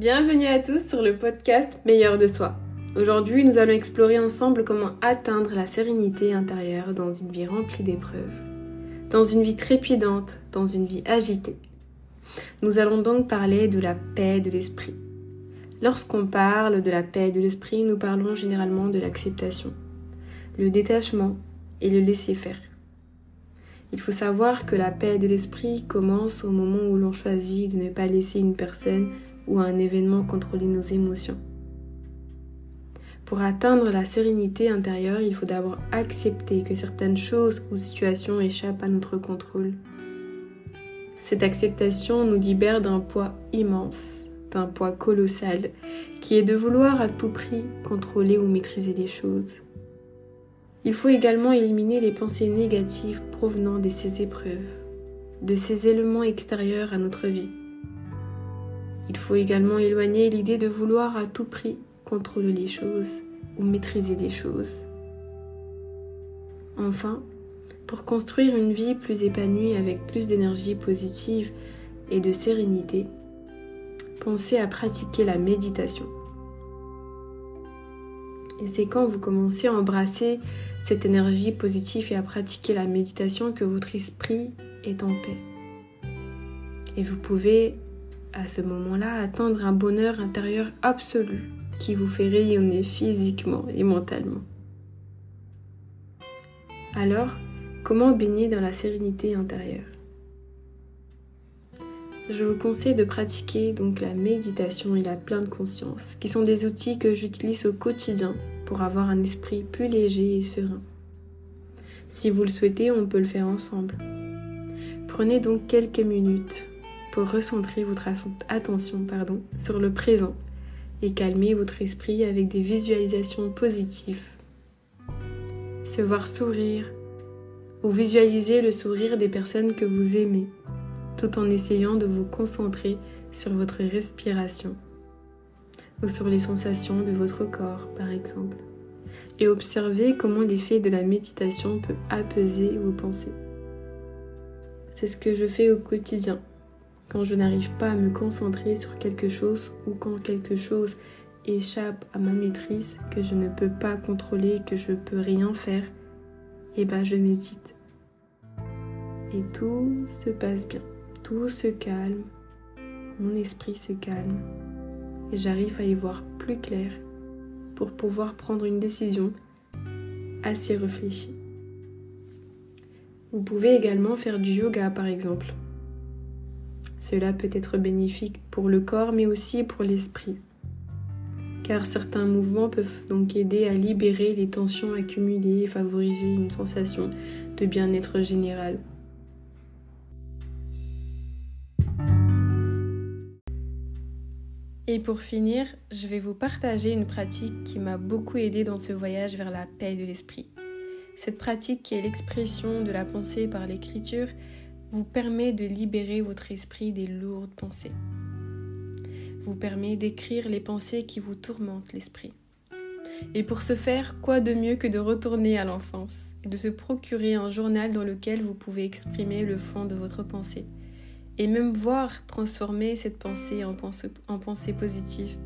Bienvenue à tous sur le podcast Meilleur de soi. Aujourd'hui, nous allons explorer ensemble comment atteindre la sérénité intérieure dans une vie remplie d'épreuves, dans une vie trépidante, dans une vie agitée. Nous allons donc parler de la paix de l'esprit. Lorsqu'on parle de la paix de l'esprit, nous parlons généralement de l'acceptation, le détachement et le laisser-faire. Il faut savoir que la paix de l'esprit commence au moment où l'on choisit de ne pas laisser une personne ou un événement contrôler nos émotions. Pour atteindre la sérénité intérieure, il faut d'abord accepter que certaines choses ou situations échappent à notre contrôle. Cette acceptation nous libère d'un poids immense, d'un poids colossal, qui est de vouloir à tout prix contrôler ou maîtriser les choses. Il faut également éliminer les pensées négatives provenant de ces épreuves, de ces éléments extérieurs à notre vie. Il faut également éloigner l'idée de vouloir à tout prix contrôler les choses ou maîtriser les choses. Enfin, pour construire une vie plus épanouie avec plus d'énergie positive et de sérénité, pensez à pratiquer la méditation. Et c'est quand vous commencez à embrasser cette énergie positive et à pratiquer la méditation que votre esprit est en paix. Et vous pouvez à ce moment-là atteindre un bonheur intérieur absolu qui vous fait rayonner physiquement et mentalement. Alors, comment baigner dans la sérénité intérieure? Je vous conseille de pratiquer donc la méditation et la pleine conscience, qui sont des outils que j'utilise au quotidien pour avoir un esprit plus léger et serein. Si vous le souhaitez, on peut le faire ensemble. Prenez donc quelques minutes pour recentrer votre attention sur le présent et calmer votre esprit avec des visualisations positives. Se voir sourire ou visualiser le sourire des personnes que vous aimez tout en essayant de vous concentrer sur votre respiration ou sur les sensations de votre corps par exemple et observer comment l'effet de la méditation peut apaiser vos pensées. C'est ce que je fais au quotidien quand je n'arrive pas à me concentrer sur quelque chose ou quand quelque chose échappe à ma maîtrise, que je ne peux pas contrôler, que je peux rien faire, eh ben je médite. Et tout se passe bien, tout se calme, mon esprit se calme, et j'arrive à y voir plus clair pour pouvoir prendre une décision assez réfléchie. Vous pouvez également faire du yoga par exemple. Cela peut être bénéfique pour le corps mais aussi pour l'esprit. Car certains mouvements peuvent donc aider à libérer les tensions accumulées et favoriser une sensation de bien-être général. Et pour finir, je vais vous partager une pratique qui m'a beaucoup aidé dans ce voyage vers la paix de l'esprit. Cette pratique qui est l'expression de la pensée par l'écriture vous permet de libérer votre esprit des lourdes pensées. Vous permet d'écrire les pensées qui vous tourmentent l'esprit. Et pour ce faire, quoi de mieux que de retourner à l'enfance et de se procurer un journal dans lequel vous pouvez exprimer le fond de votre pensée et même voir transformer cette pensée en pensée, en pensée positive,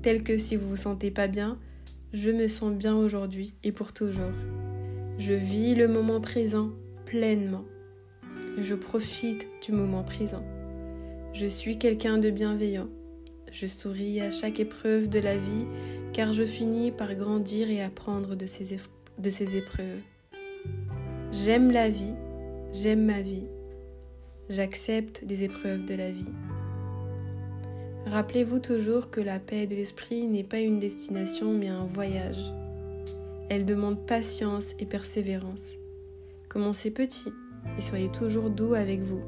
telle que si vous vous sentez pas bien, je me sens bien aujourd'hui et pour toujours. Je vis le moment présent pleinement. Je profite du moment présent. Je suis quelqu'un de bienveillant. Je souris à chaque épreuve de la vie car je finis par grandir et apprendre de ces épreuves. J'aime la vie, j'aime ma vie. J'accepte les épreuves de la vie. Rappelez-vous toujours que la paix de l'esprit n'est pas une destination mais un voyage. Elle demande patience et persévérance. Commencez petit et soyez toujours doux avec vous.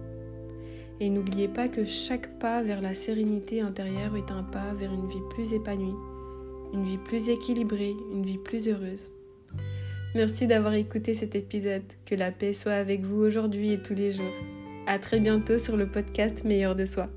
Et n'oubliez pas que chaque pas vers la sérénité intérieure est un pas vers une vie plus épanouie, une vie plus équilibrée, une vie plus heureuse. Merci d'avoir écouté cet épisode. Que la paix soit avec vous aujourd'hui et tous les jours. À très bientôt sur le podcast Meilleur de soi.